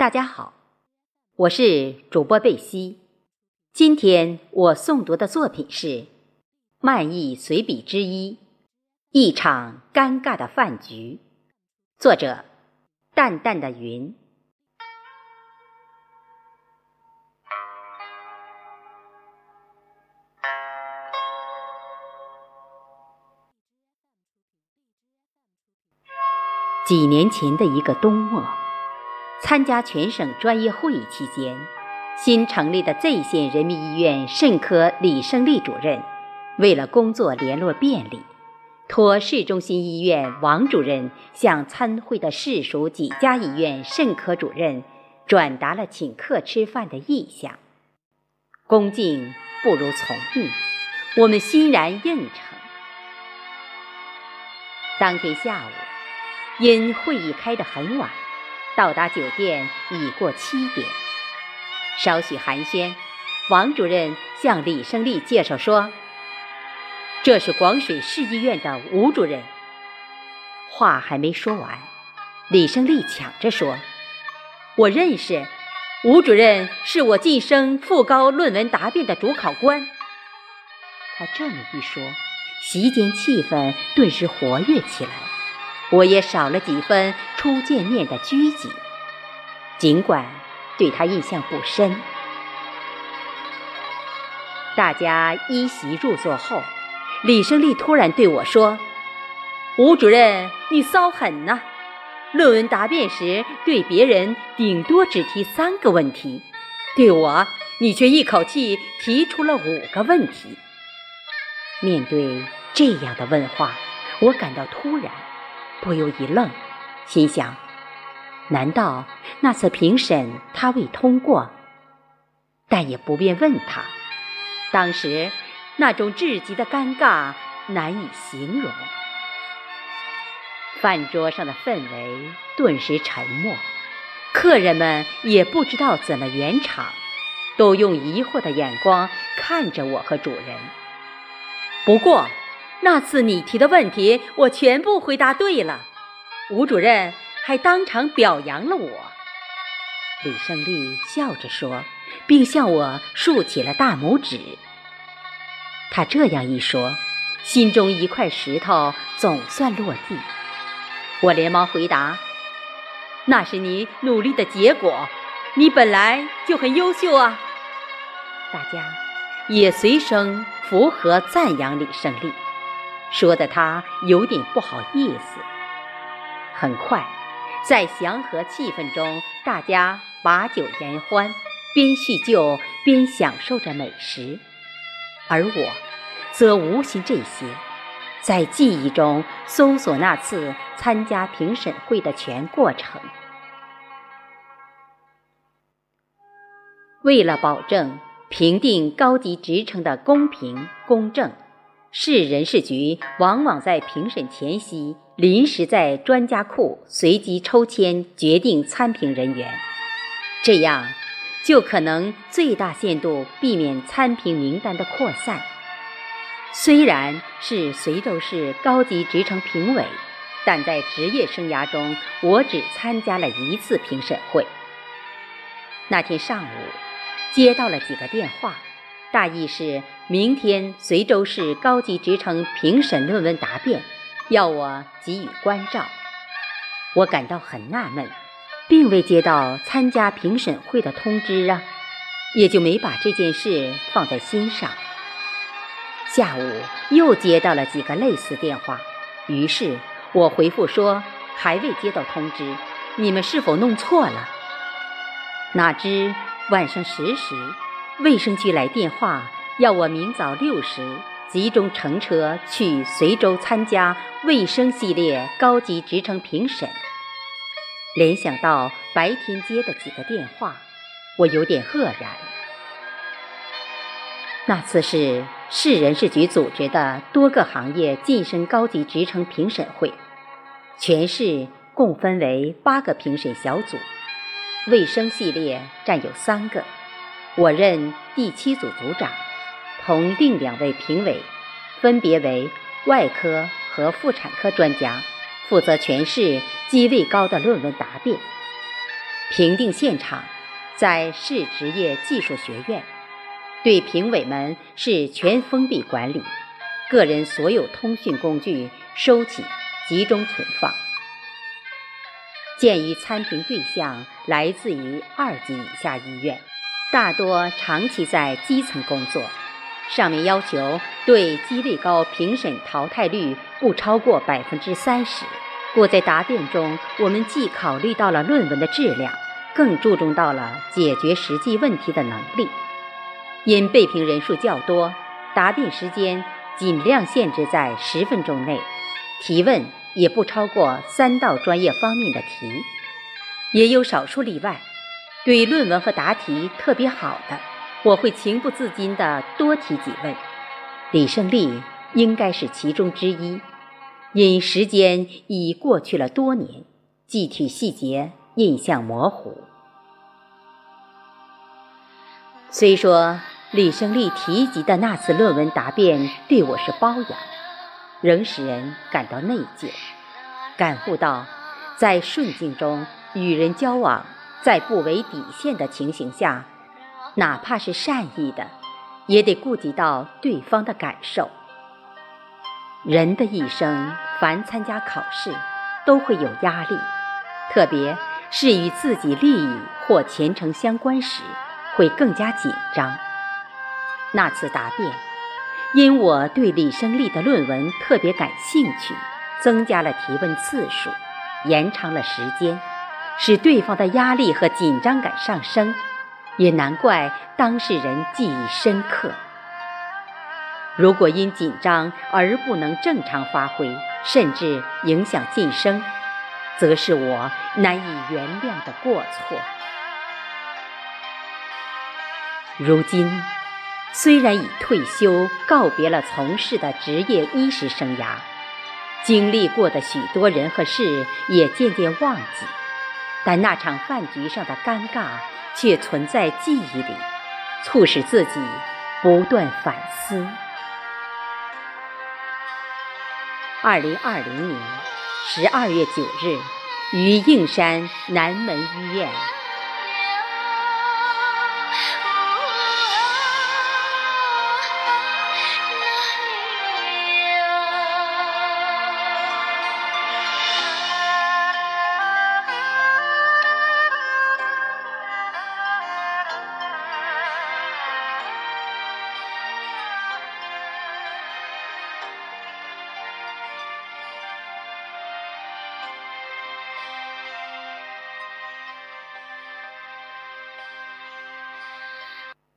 大家好，我是主播贝西。今天我诵读的作品是《漫意随笔之一：一场尴尬的饭局》，作者淡淡的云。几年前的一个冬末。参加全省专业会议期间，新成立的 Z 县人民医院肾科李胜利主任，为了工作联络便利，托市中心医院王主任向参会的市属几家医院肾科主任转达了请客吃饭的意向。恭敬不如从命，我们欣然应承。当天下午，因会议开得很晚。到达酒店已过七点，稍许寒暄，王主任向李胜利介绍说：“这是广水市医院的吴主任。”话还没说完，李胜利抢着说：“我认识，吴主任是我晋升副高论文答辩的主考官。”他这么一说，席间气氛顿时活跃起来。我也少了几分初见面的拘谨，尽管对他印象不深。大家依席入座后，李胜利突然对我说：“吴主任，你骚狠呐！论文答辩时对别人顶多只提三个问题，对我你却一口气提出了五个问题。”面对这样的问话，我感到突然。不由一愣，心想：难道那次评审他未通过？但也不便问他。当时那种至极的尴尬难以形容。饭桌上的氛围顿时沉默，客人们也不知道怎么圆场，都用疑惑的眼光看着我和主人。不过。那次你提的问题，我全部回答对了，吴主任还当场表扬了我。李胜利笑着说，并向我竖起了大拇指。他这样一说，心中一块石头总算落地。我连忙回答：“那是你努力的结果，你本来就很优秀啊。”大家也随声附和赞扬李胜利。说的他有点不好意思。很快，在祥和气氛中，大家把酒言欢，边叙旧边享受着美食，而我，则无心这些，在记忆中搜索那次参加评审会的全过程。为了保证评定高级职称的公平公正。市人事局往往在评审前夕临时在专家库随机抽签决定参评人员，这样就可能最大限度避免参评名单的扩散。虽然是随州市高级职称评委，但在职业生涯中，我只参加了一次评审会。那天上午，接到了几个电话。大意是明天随州市高级职称评审论文答辩，要我给予关照。我感到很纳闷，并未接到参加评审会的通知啊，也就没把这件事放在心上。下午又接到了几个类似电话，于是我回复说还未接到通知，你们是否弄错了？哪知晚上十时。卫生局来电话，要我明早六时集中乘车去随州参加卫生系列高级职称评审。联想到白天接的几个电话，我有点愕然。那次是市人事局组织的多个行业晋升高级职称评审会，全市共分为八个评审小组，卫生系列占有三个。我任第七组组长，同另两位评委，分别为外科和妇产科专家，负责全市机位高的论文答辩。评定现场在市职业技术学院，对评委们是全封闭管理，个人所有通讯工具收起，集中存放。鉴于参评对象来自于二级以下医院，大多长期在基层工作，上面要求对机位高评审淘汰率不超过百分之三十。故在答辩中，我们既考虑到了论文的质量，更注重到了解决实际问题的能力。因被评人数较多，答辩时间尽量限制在十分钟内，提问也不超过三道专业方面的题。也有少数例外，对论文和答题特别好的，我会情不自禁地多提几问。李胜利应该是其中之一。因时间已过去了多年，具体细节印象模糊。虽说李胜利提及的那次论文答辩对我是褒扬，仍使人感到内疚，感悟到在顺境中与人交往，在不违底线的情形下，哪怕是善意的，也得顾及到对方的感受。人的一生，凡参加考试，都会有压力，特别是与自己利益或前程相关时，会更加紧张。那次答辩，因我对李胜利的论文特别感兴趣，增加了提问次数，延长了时间，使对方的压力和紧张感上升，也难怪当事人记忆深刻。如果因紧张而不能正常发挥，甚至影响晋升，则是我难以原谅的过错。如今，虽然已退休，告别了从事的职业医师生涯，经历过的许多人和事也渐渐忘记，但那场饭局上的尴尬却存在记忆里，促使自己不断反思。二零二零年十二月九日，于应山南门医院。